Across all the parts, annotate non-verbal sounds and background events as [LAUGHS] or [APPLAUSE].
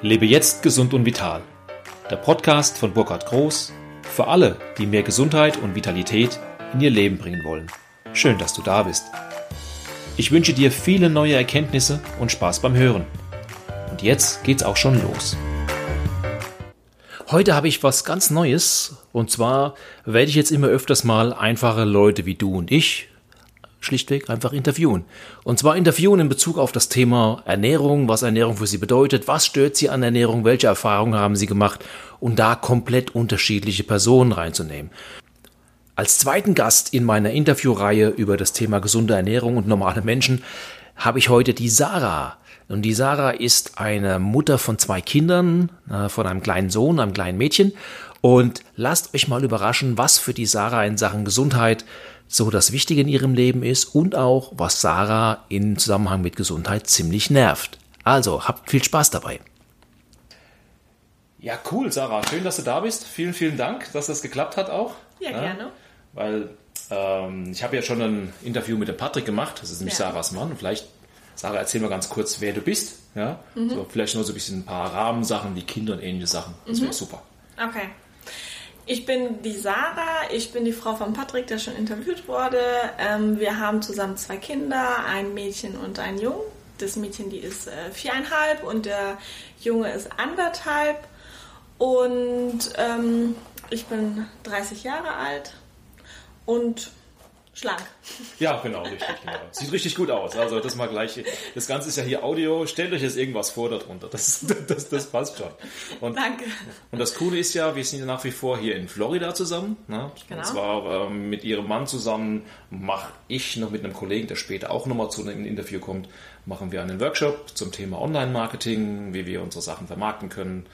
Lebe jetzt gesund und vital. Der Podcast von Burkhard Groß für alle, die mehr Gesundheit und Vitalität in ihr Leben bringen wollen. Schön, dass du da bist. Ich wünsche dir viele neue Erkenntnisse und Spaß beim Hören. Und jetzt geht's auch schon los. Heute habe ich was ganz Neues und zwar werde ich jetzt immer öfters mal einfache Leute wie du und ich schlichtweg einfach interviewen. Und zwar interviewen in Bezug auf das Thema Ernährung, was Ernährung für sie bedeutet, was stört sie an Ernährung, welche Erfahrungen haben sie gemacht und da komplett unterschiedliche Personen reinzunehmen. Als zweiten Gast in meiner Interviewreihe über das Thema gesunde Ernährung und normale Menschen habe ich heute die Sarah. Und die Sarah ist eine Mutter von zwei Kindern, äh, von einem kleinen Sohn, einem kleinen Mädchen. Und lasst euch mal überraschen, was für die Sarah in Sachen Gesundheit so das Wichtige in ihrem Leben ist und auch, was Sarah im Zusammenhang mit Gesundheit ziemlich nervt. Also, habt viel Spaß dabei. Ja, cool, Sarah. Schön, dass du da bist. Vielen, vielen Dank, dass das geklappt hat auch. Ja, ja gerne. Weil ähm, ich habe ja schon ein Interview mit dem Patrick gemacht. Das ist nämlich ja. Sarahs Mann. Vielleicht, Sarah, erzähl mal ganz kurz, wer du bist. Ja? Mhm. So, vielleicht nur so ein bisschen ein paar Rahmensachen wie Kinder und ähnliche Sachen. Das mhm. wäre super. Okay. Ich bin die Sarah, ich bin die Frau von Patrick, der schon interviewt wurde. Ähm, wir haben zusammen zwei Kinder, ein Mädchen und ein Jungen. Das Mädchen, die ist äh, viereinhalb und der Junge ist anderthalb. Und ähm, ich bin 30 Jahre alt und schlank. Ja, genau, richtig. Genau. Sieht richtig gut aus. Also das mal gleich. Das Ganze ist ja hier Audio. Stellt euch jetzt irgendwas vor darunter. Das, das, das passt schon. Und, Danke. Und das Coole ist ja, wir sind ja nach wie vor hier in Florida zusammen. Ne? Genau. Und zwar ähm, mit ihrem Mann zusammen mache ich noch mit einem Kollegen, der später auch nochmal zu einem Interview kommt, machen wir einen Workshop zum Thema Online-Marketing, wie wir unsere Sachen vermarkten können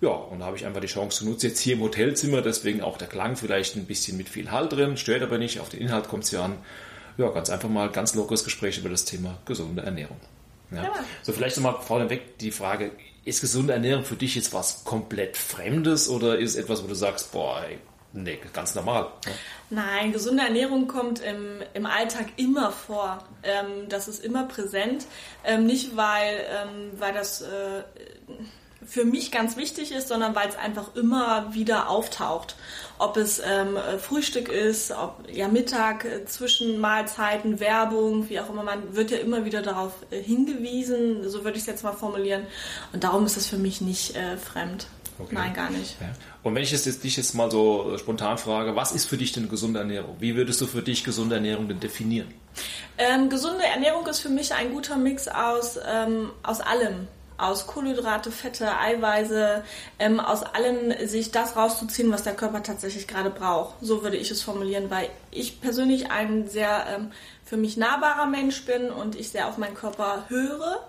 ja, und da habe ich einfach die Chance genutzt, jetzt hier im Hotelzimmer, deswegen auch der Klang vielleicht ein bisschen mit viel Halt drin, stört aber nicht, auf den Inhalt kommt es ja an. Ja, ganz einfach mal ganz lockeres Gespräch über das Thema gesunde Ernährung. Ja. ja. So, vielleicht nochmal vorneweg die Frage, ist gesunde Ernährung für dich jetzt was komplett Fremdes oder ist es etwas, wo du sagst, boah, ey, nee, ganz normal? Ja? Nein, gesunde Ernährung kommt im, im Alltag immer vor. Ähm, das ist immer präsent. Ähm, nicht, weil, ähm, weil das... Äh, für mich ganz wichtig ist, sondern weil es einfach immer wieder auftaucht. Ob es ähm, Frühstück ist, ob ja Mittag, äh, Zwischenmahlzeiten, Werbung, wie auch immer, man wird ja immer wieder darauf äh, hingewiesen, so würde ich es jetzt mal formulieren. Und darum ist es für mich nicht äh, fremd. Okay. Nein, gar nicht. Ja. Und wenn ich jetzt, dich jetzt mal so äh, spontan frage, was ist für dich denn gesunde Ernährung? Wie würdest du für dich gesunde Ernährung denn definieren? Ähm, gesunde Ernährung ist für mich ein guter Mix aus, ähm, aus allem aus Kohlenhydrate, Fette, Eiweiße, ähm, aus allem sich das rauszuziehen, was der Körper tatsächlich gerade braucht. So würde ich es formulieren, weil ich persönlich ein sehr ähm, für mich nahbarer Mensch bin und ich sehr auf meinen Körper höre.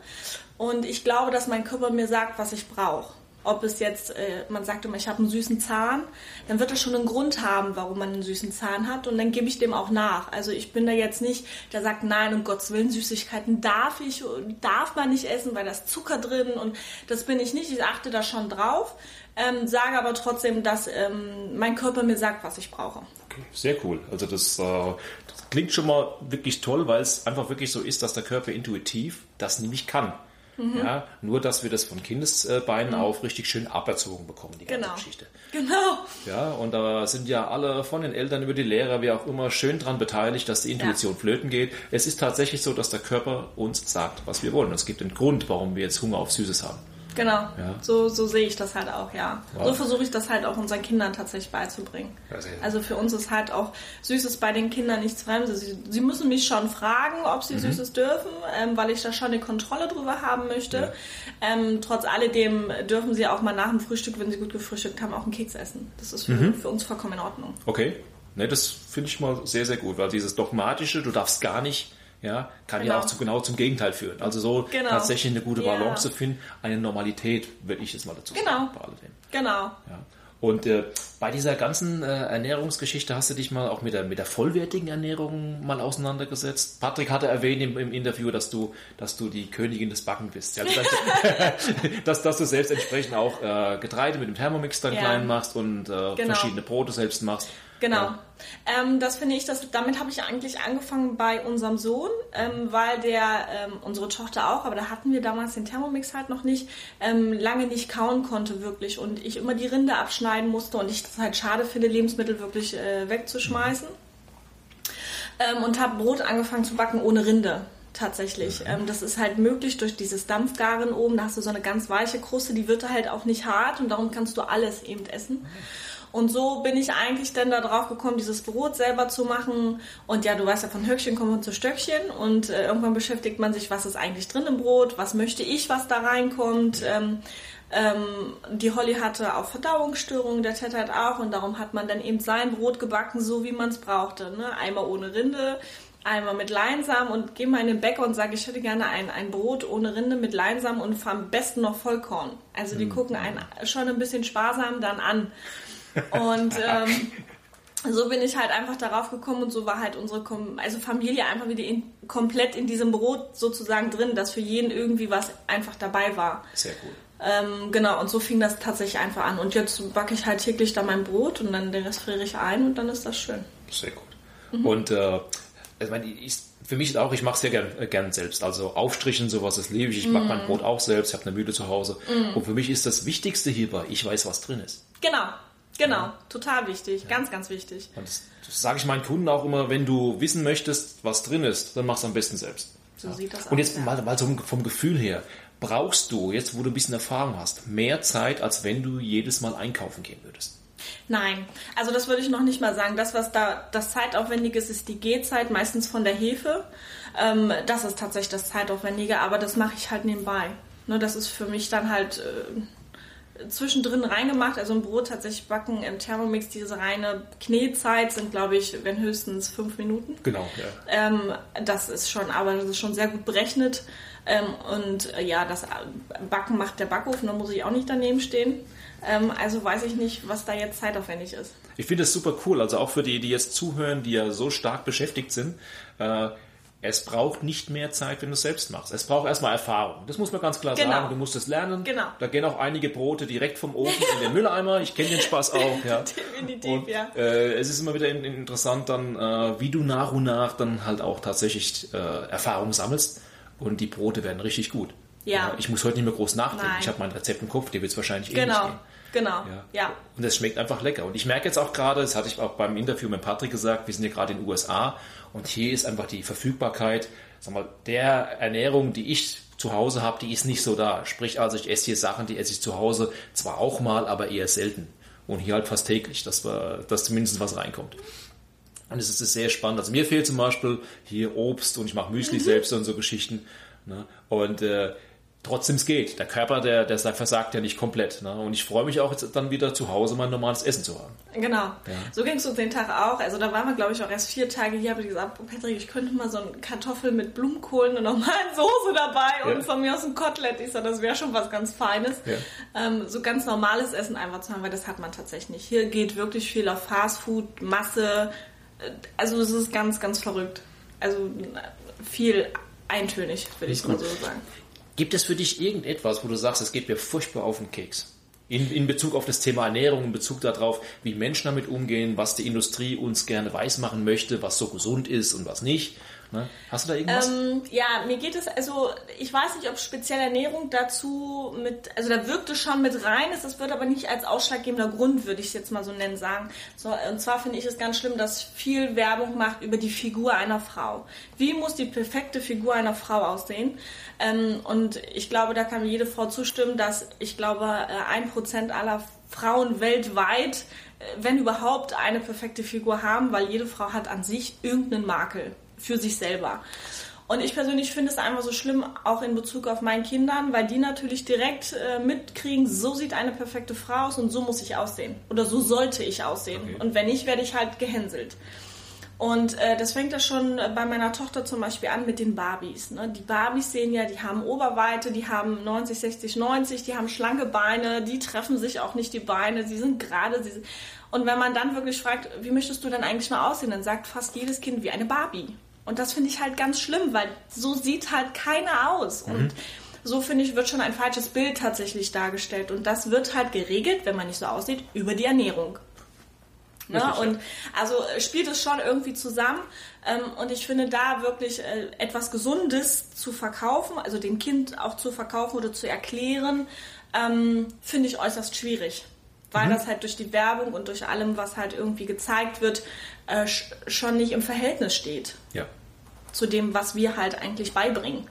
Und ich glaube, dass mein Körper mir sagt, was ich brauche ob es jetzt, äh, man sagt immer, ich habe einen süßen Zahn, dann wird das schon einen Grund haben, warum man einen süßen Zahn hat und dann gebe ich dem auch nach. Also ich bin da jetzt nicht, der sagt, nein, um Gottes Willen, Süßigkeiten darf ich, darf man nicht essen, weil da ist Zucker drin und das bin ich nicht. Ich achte da schon drauf, ähm, sage aber trotzdem, dass ähm, mein Körper mir sagt, was ich brauche. Okay, sehr cool. Also das, äh, das klingt schon mal wirklich toll, weil es einfach wirklich so ist, dass der Körper intuitiv das nämlich kann. Mhm. Ja, nur, dass wir das von Kindesbeinen mhm. auf richtig schön aberzogen bekommen, die ganze genau. Geschichte. Genau. Ja, und da sind ja alle von den Eltern über die Lehrer, wie auch immer, schön dran beteiligt, dass die Intuition ja. flöten geht. Es ist tatsächlich so, dass der Körper uns sagt, was wir wollen. Es gibt einen Grund, warum wir jetzt Hunger auf Süßes haben. Genau. Ja. So, so sehe ich das halt auch, ja. Wow. So versuche ich das halt auch unseren Kindern tatsächlich beizubringen. Also für uns ist halt auch Süßes bei den Kindern nichts Fremdes. Sie, sie müssen mich schon fragen, ob sie mhm. Süßes dürfen, ähm, weil ich da schon eine Kontrolle drüber haben möchte. Ja. Ähm, trotz alledem dürfen sie auch mal nach dem Frühstück, wenn sie gut gefrühstückt haben, auch einen Keks essen. Das ist für, mhm. für uns vollkommen in Ordnung. Okay. Ne, das finde ich mal sehr, sehr gut, weil dieses Dogmatische, du darfst gar nicht ja, kann genau. ja auch zu, genau zum Gegenteil führen. Also so genau. tatsächlich eine gute Balance zu finden, eine Normalität, würde ich jetzt mal dazu genau. sagen. Bei alledem. Genau. Ja. Und äh, bei dieser ganzen äh, Ernährungsgeschichte hast du dich mal auch mit der, mit der vollwertigen Ernährung mal auseinandergesetzt. Patrick hatte erwähnt im, im Interview, dass du, dass du die Königin des Backen bist. Ja, [LAUGHS] dass, dass du selbst entsprechend auch äh, Getreide mit dem Thermomix dann ja. klein machst und äh, genau. verschiedene Brote selbst machst. Genau. Ja. Ähm, das finde ich, das, damit habe ich eigentlich angefangen bei unserem Sohn, ähm, weil der, ähm, unsere Tochter auch, aber da hatten wir damals den Thermomix halt noch nicht, ähm, lange nicht kauen konnte wirklich und ich immer die Rinde abschneiden musste und ich das halt schade finde, Lebensmittel wirklich äh, wegzuschmeißen. Ähm, und habe Brot angefangen zu backen ohne Rinde tatsächlich. Ähm, das ist halt möglich durch dieses Dampfgaren oben. Da hast du so eine ganz weiche Kruste, die wird halt auch nicht hart und darum kannst du alles eben essen. Und so bin ich eigentlich dann da drauf gekommen, dieses Brot selber zu machen. Und ja, du weißt ja, von Höckchen kommt man zu Stöckchen. Und äh, irgendwann beschäftigt man sich, was ist eigentlich drin im Brot? Was möchte ich, was da reinkommt? Ähm, ähm, die Holly hatte auch Verdauungsstörungen, der Ted hat auch. Und darum hat man dann eben sein Brot gebacken, so wie man es brauchte. Ne? Einmal ohne Rinde, einmal mit Leinsamen und gehe mal in den Bäcker und sage, ich hätte gerne ein, ein Brot ohne Rinde mit Leinsamen und am besten noch Vollkorn. Also die mhm. gucken einen schon ein bisschen sparsam dann an. Und ähm, so bin ich halt einfach darauf gekommen und so war halt unsere Kom also Familie einfach wieder in, komplett in diesem Brot sozusagen drin, dass für jeden irgendwie was einfach dabei war. Sehr cool. Ähm, genau, und so fing das tatsächlich einfach an. Und jetzt backe ich halt täglich da mein Brot und dann den Rest friere ich ein und dann ist das schön. Sehr gut. Mhm. Und äh, ich meine, ich, für mich auch, ich mache es sehr gern, äh, gern selbst. Also Aufstrichen, sowas, das liebe ich. Ich backe mm. mein Brot auch selbst, ich habe eine Mühle zu Hause. Mm. Und für mich ist das Wichtigste hierbei, ich weiß, was drin ist. Genau, genau, ja. total wichtig, ja. ganz, ganz wichtig. Und das, das sage ich meinen Kunden auch immer, wenn du wissen möchtest, was drin ist, dann mach es am besten selbst. So ja. sieht das aus. Und jetzt mal, mal so vom Gefühl her, brauchst du, jetzt wo du ein bisschen Erfahrung hast, mehr Zeit, als wenn du jedes Mal einkaufen gehen würdest? Nein, also das würde ich noch nicht mal sagen. Das, was da das Zeitaufwendige ist, ist die Gehzeit, meistens von der Hefe. Ähm, das ist tatsächlich das Zeitaufwendige, aber das mache ich halt nebenbei. Ne, das ist für mich dann halt äh, zwischendrin reingemacht. Also ein Brot tatsächlich backen im Thermomix, diese reine Knetzeit sind, glaube ich, wenn höchstens fünf Minuten. Genau, ja. Ähm, das ist schon, aber das ist schon sehr gut berechnet. Ähm, und äh, ja, das Backen macht der Backofen, da muss ich auch nicht daneben stehen. Ähm, also weiß ich nicht, was da jetzt zeitaufwendig ist. Ich finde es super cool, also auch für die, die jetzt zuhören, die ja so stark beschäftigt sind. Äh, es braucht nicht mehr Zeit, wenn du es selbst machst. Es braucht erstmal Erfahrung. Das muss man ganz klar genau. sagen. Du musst es lernen. Genau. Da gehen auch einige Brote direkt vom Ofen in den Mülleimer. Ich kenne den Spaß auch. Ja. [LAUGHS] Definitiv, und, ja. Äh, es ist immer wieder interessant dann, äh, wie du nach und nach dann halt auch tatsächlich äh, Erfahrung sammelst und die Brote werden richtig gut. Ja. Ich muss heute nicht mehr groß nachdenken. Nein. Ich habe mein Rezept im Kopf, dir wird es wahrscheinlich genau. ähnlich gehen. Genau, ja. ja. Und es schmeckt einfach lecker. Und ich merke jetzt auch gerade, das hatte ich auch beim Interview mit Patrick gesagt, wir sind ja gerade in den USA und hier ist einfach die Verfügbarkeit, sag mal, der Ernährung, die ich zu Hause habe, die ist nicht so da. Sprich also, ich esse hier Sachen, die esse ich zu Hause zwar auch mal, aber eher selten. Und hier halt fast täglich, dass, wir, dass zumindest was reinkommt. Und es ist sehr spannend. Also mir fehlt zum Beispiel hier Obst und ich mache Müsli mhm. selbst und so Geschichten. Ne? Und äh, trotzdem es geht. Der Körper, der, der versagt ja nicht komplett. Ne? Und ich freue mich auch jetzt dann wieder zu Hause mein normales Essen zu haben. Genau. Ja. So ging es uns den Tag auch. Also da waren wir, glaube ich, auch erst vier Tage hier. Habe ich gesagt, oh, Patrick, ich könnte mal so ein Kartoffel mit Blumenkohlen und normalen Soße dabei ja. und von mir aus ein Kotelett. Ich sage, das wäre schon was ganz Feines. Ja. Ähm, so ganz normales Essen einfach zu haben, weil das hat man tatsächlich nicht. Hier geht wirklich viel auf Fastfood, Masse. Äh, also es ist ganz, ganz verrückt. Also viel eintönig, würde ich mal so sagen. Gibt es für dich irgendetwas, wo du sagst, es geht mir furchtbar auf den Keks? In, in Bezug auf das Thema Ernährung, in Bezug darauf, wie Menschen damit umgehen, was die Industrie uns gerne weismachen möchte, was so gesund ist und was nicht. Ne? Hast du da irgendwas? Ähm, ja, mir geht es, also ich weiß nicht, ob spezielle Ernährung dazu mit, also da wirkt es schon mit rein, das wird aber nicht als ausschlaggebender Grund, würde ich es jetzt mal so nennen, sagen. So, und zwar finde ich es ganz schlimm, dass viel Werbung macht über die Figur einer Frau. Wie muss die perfekte Figur einer Frau aussehen? Ähm, und ich glaube, da kann mir jede Frau zustimmen, dass ich glaube, äh, ein Prozent aller Frauen weltweit, äh, wenn überhaupt, eine perfekte Figur haben, weil jede Frau hat an sich irgendeinen Makel für sich selber. Und ich persönlich finde es einfach so schlimm, auch in Bezug auf meinen Kindern, weil die natürlich direkt äh, mitkriegen, so sieht eine perfekte Frau aus und so muss ich aussehen. Oder so sollte ich aussehen. Okay. Und wenn nicht, werde ich halt gehänselt. Und äh, das fängt ja schon bei meiner Tochter zum Beispiel an mit den Barbies. Ne? Die Barbies sehen ja, die haben Oberweite, die haben 90, 60, 90, die haben schlanke Beine, die treffen sich auch nicht die Beine, sie sind gerade. Sie sind und wenn man dann wirklich fragt, wie möchtest du denn eigentlich mal aussehen, dann sagt fast jedes Kind wie eine Barbie. Und das finde ich halt ganz schlimm, weil so sieht halt keiner aus. Mhm. Und so finde ich, wird schon ein falsches Bild tatsächlich dargestellt. Und das wird halt geregelt, wenn man nicht so aussieht, über die Ernährung. Ne? Ja. Und also äh, spielt es schon irgendwie zusammen. Ähm, und ich finde da wirklich äh, etwas Gesundes zu verkaufen, also dem Kind auch zu verkaufen oder zu erklären, ähm, finde ich äußerst schwierig. Weil das halt durch die Werbung und durch allem, was halt irgendwie gezeigt wird, äh, sch- schon nicht im Verhältnis steht Ja. Zu dem, was wir halt eigentlich beibringen.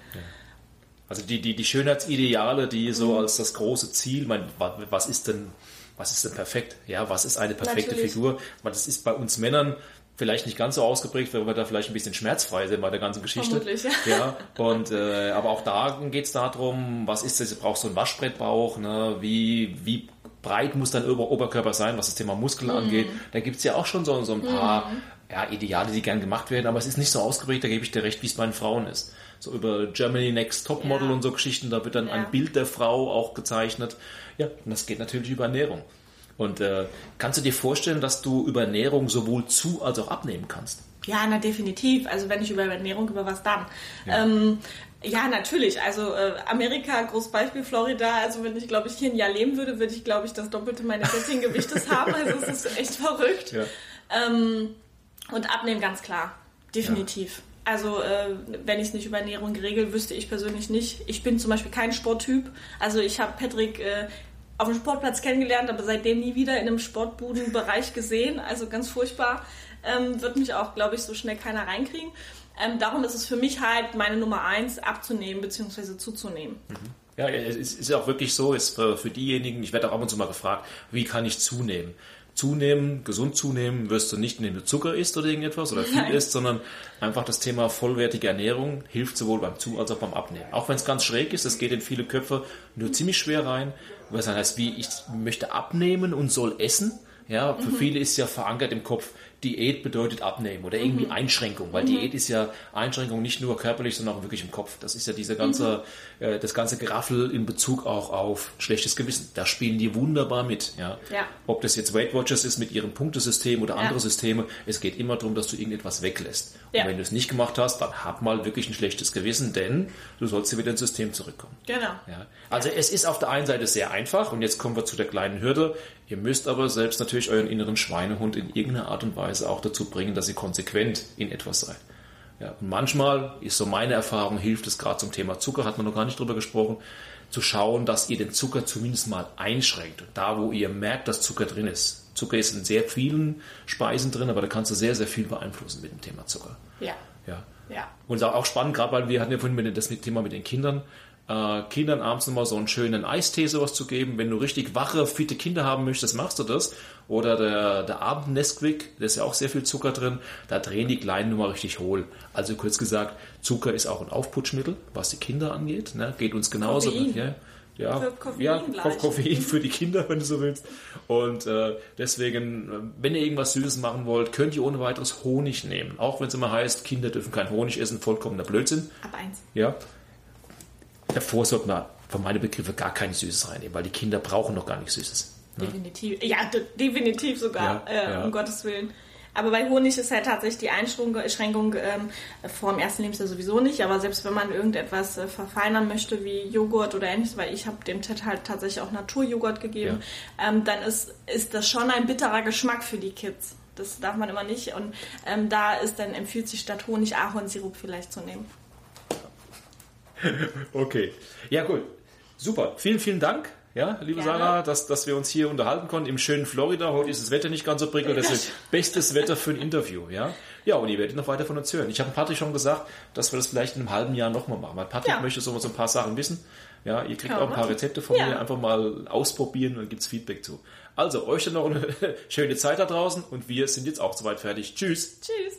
Also die, die, die Schönheitsideale, die Mhm. so als das große Ziel, mein, wa- was ist denn, was ist denn perfekt? Ja, was ist eine perfekte Natürlich. Figur? Das ist bei uns Männern vielleicht nicht ganz so ausgeprägt, weil wir da vielleicht ein bisschen schmerzfrei sind bei der ganzen Geschichte. Vermutlich, ja. ja. Und äh, aber auch da geht's darum, was ist das? Brauchst du einen Waschbrettbauch? Ne? Wie, wie breit muss dein Ober Oberkörper sein, was das Thema Muskeln Mhm. angeht? Da gibt's ja auch schon so, so ein paar ja, Ideale, die gern gemacht werden, aber es ist nicht so ausgeprägt, da gebe ich dir recht, wie es bei den Frauen ist. So über Germany Next Topmodel Ja. und so Geschichten, da wird dann Ja. ein Bild der Frau auch gezeichnet. Ja, und das geht natürlich über Ernährung. Und äh, kannst du dir vorstellen, dass du über Ernährung sowohl zu als auch abnehmen kannst? Ja, na definitiv. Also wenn nicht über Ernährung, über was dann? Ja, ähm, ja natürlich. Also äh, Amerika, großes Beispiel, Florida. Also wenn ich, glaube ich, hier ein Jahr leben würde, würde ich, glaube ich, das Doppelte meines jetzigen Gewichtes haben. Also es ist echt verrückt. Ja. Ähm, und abnehmen ganz klar. Definitiv. Also äh, wenn ich es nicht über Ernährung regel, wüsste ich persönlich nicht. Ich bin zum Beispiel kein Sporttyp. Also ich habe Patrick äh, auf dem Sportplatz kennengelernt, aber seitdem nie wieder in einem Sportbudenbereich gesehen. Also ganz furchtbar. Ähm, wird mich auch, glaube ich, so schnell keiner reinkriegen. Ähm, darum ist es für mich halt meine Nummer eins, abzunehmen bzw. zuzunehmen. Ja, es ist ja auch wirklich so, ist für, für diejenigen, ich werde auch ab und zu mal gefragt, wie kann ich zunehmen? Zunehmen, gesund zunehmen, wirst du nicht, indem du Zucker isst oder irgendetwas oder viel Nein. isst, sondern einfach das Thema vollwertige Ernährung hilft sowohl beim Zu- als auch beim Abnehmen. Auch wenn es ganz schräg ist, das geht in viele Köpfe nur ziemlich schwer rein, weil es dann heißt, wie ich möchte abnehmen und soll essen. Ja, für viele ist ja verankert im Kopf, Diät bedeutet abnehmen oder irgendwie Einschränkung, weil Diät ist ja Einschränkung nicht nur körperlich, sondern auch wirklich im Kopf. Das ist ja diese ganze, äh, das ganze Geraffel in Bezug auch auf schlechtes Gewissen. Da spielen die wunderbar mit. Ja. Ja. Ob das jetzt Weight Watchers ist mit ihrem Punktesystem oder Ja. andere Systeme, es geht immer darum, dass du irgendetwas weglässt. Ja. Und wenn du es nicht gemacht hast, dann hab mal wirklich ein schlechtes Gewissen, denn du sollst ja wieder ins System zurückkommen. Genau. Ja. Also es ist auf der einen Seite sehr einfach und jetzt kommen wir zu der kleinen Hürde. Ihr müsst aber selbst natürlich euren inneren Schweinehund in irgendeiner Art und Weise auch dazu bringen, dass ihr konsequent in etwas seid. Ja, und manchmal ist so meine Erfahrung, hilft es gerade zum Thema Zucker, hat man noch gar nicht drüber gesprochen, zu schauen, dass ihr den Zucker zumindest mal einschränkt. Und da, wo ihr merkt, dass Zucker drin ist. Zucker ist in sehr vielen Speisen drin, aber da kannst du sehr, sehr viel beeinflussen mit dem Thema Zucker. Ja. Ja. Ja. Und auch spannend, gerade weil wir hatten ja vorhin mit, das Thema mit den Kindern, äh, Kindern abends nochmal so einen schönen Eistee sowas zu geben. Wenn du richtig wache, fitte Kinder haben möchtest, machst du das. Oder der, der Abend-Nesquik, da ist ja auch sehr viel Zucker drin, da drehen die Kleinen nur mal richtig hohl. Also kurz gesagt, Zucker ist auch ein Aufputschmittel, was die Kinder angeht. Ne? Geht uns genauso. Koffein. Ja, ja, Für Koffein ja gleich. Koffein für die Kinder, wenn du so willst. Und äh, deswegen, wenn ihr irgendwas Süßes machen wollt, könnt ihr ohne weiteres Honig nehmen. Auch wenn es immer heißt, Kinder dürfen kein Honig essen, vollkommener Blödsinn. Ab eins. Ja. Davor sollte man von meinen Begriffe gar kein Süßes reinnehmen, weil die Kinder brauchen noch gar nichts Süßes. Definitiv. Ja, de definitiv sogar, Ja, äh, ja. um Gottes Willen. Aber bei Honig ist halt tatsächlich die Einschränkung, ähm, vor dem ersten Lebensjahr sowieso nicht. Aber selbst wenn man irgendetwas äh, verfeinern möchte, wie Joghurt oder ähnliches, weil ich habe dem Ted halt tatsächlich auch Naturjoghurt gegeben, ähm, dann ist, ist das schon ein bitterer Geschmack für die Kids. Das darf man immer nicht. Und ähm, da ist dann empfiehlt sich statt Honig Ahornsirup vielleicht zu nehmen. [LAUGHS] Okay. Ja, gut. Super. Vielen, vielen Dank. Ja, liebe Gerne. Sarah, dass, dass wir uns hier unterhalten konnten im schönen Florida. Heute ist das Wetter nicht ganz so prickelnd. Das ist [LAUGHS] bestes Wetter für ein Interview. Ja, ja und ihr werdet noch weiter von uns hören. Ich habe Patrick schon gesagt, dass wir das vielleicht in einem halben Jahr nochmal machen. Weil Patrick Ja. möchte so, so ein paar Sachen wissen. Ja, ihr kriegt Ja, auch ein paar. Rezepte von Ja. mir. Einfach mal ausprobieren und gibt's Feedback zu. Also, euch dann noch eine [LAUGHS] schöne Zeit da draußen und wir sind jetzt auch soweit fertig. Tschüss. Tschüss.